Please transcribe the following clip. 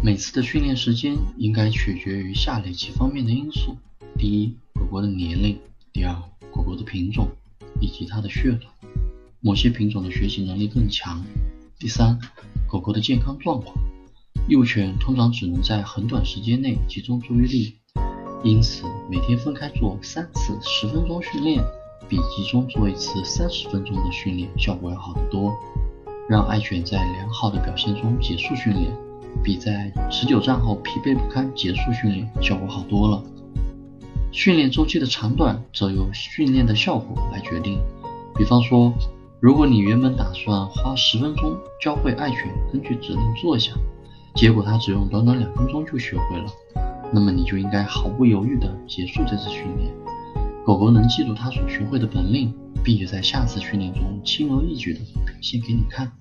每次的训练时间应该取决于下列几方面的因素：第一，狗狗的年龄；第二，狗狗的品种以及它的血统，某些品种的学习能力更强；第三，狗狗的健康状况。幼犬通常只能在很短时间内集中注意力，因此每天分开做三次十分钟训练，比集中做一次三十分钟的训练效果要好得多。让爱犬在良好的表现中结束训练。比在持久战后疲惫不堪结束训练效果好多了。训练周期的长短则由训练的效果来决定。比方说，如果你原本打算花十分钟教会爱犬根据指令坐下，结果它只用短短两分钟就学会了，那么你就应该毫不犹豫地结束这次训练。狗狗能记住它所学会的本领，并且在下次训练中轻而易举地表现给你看。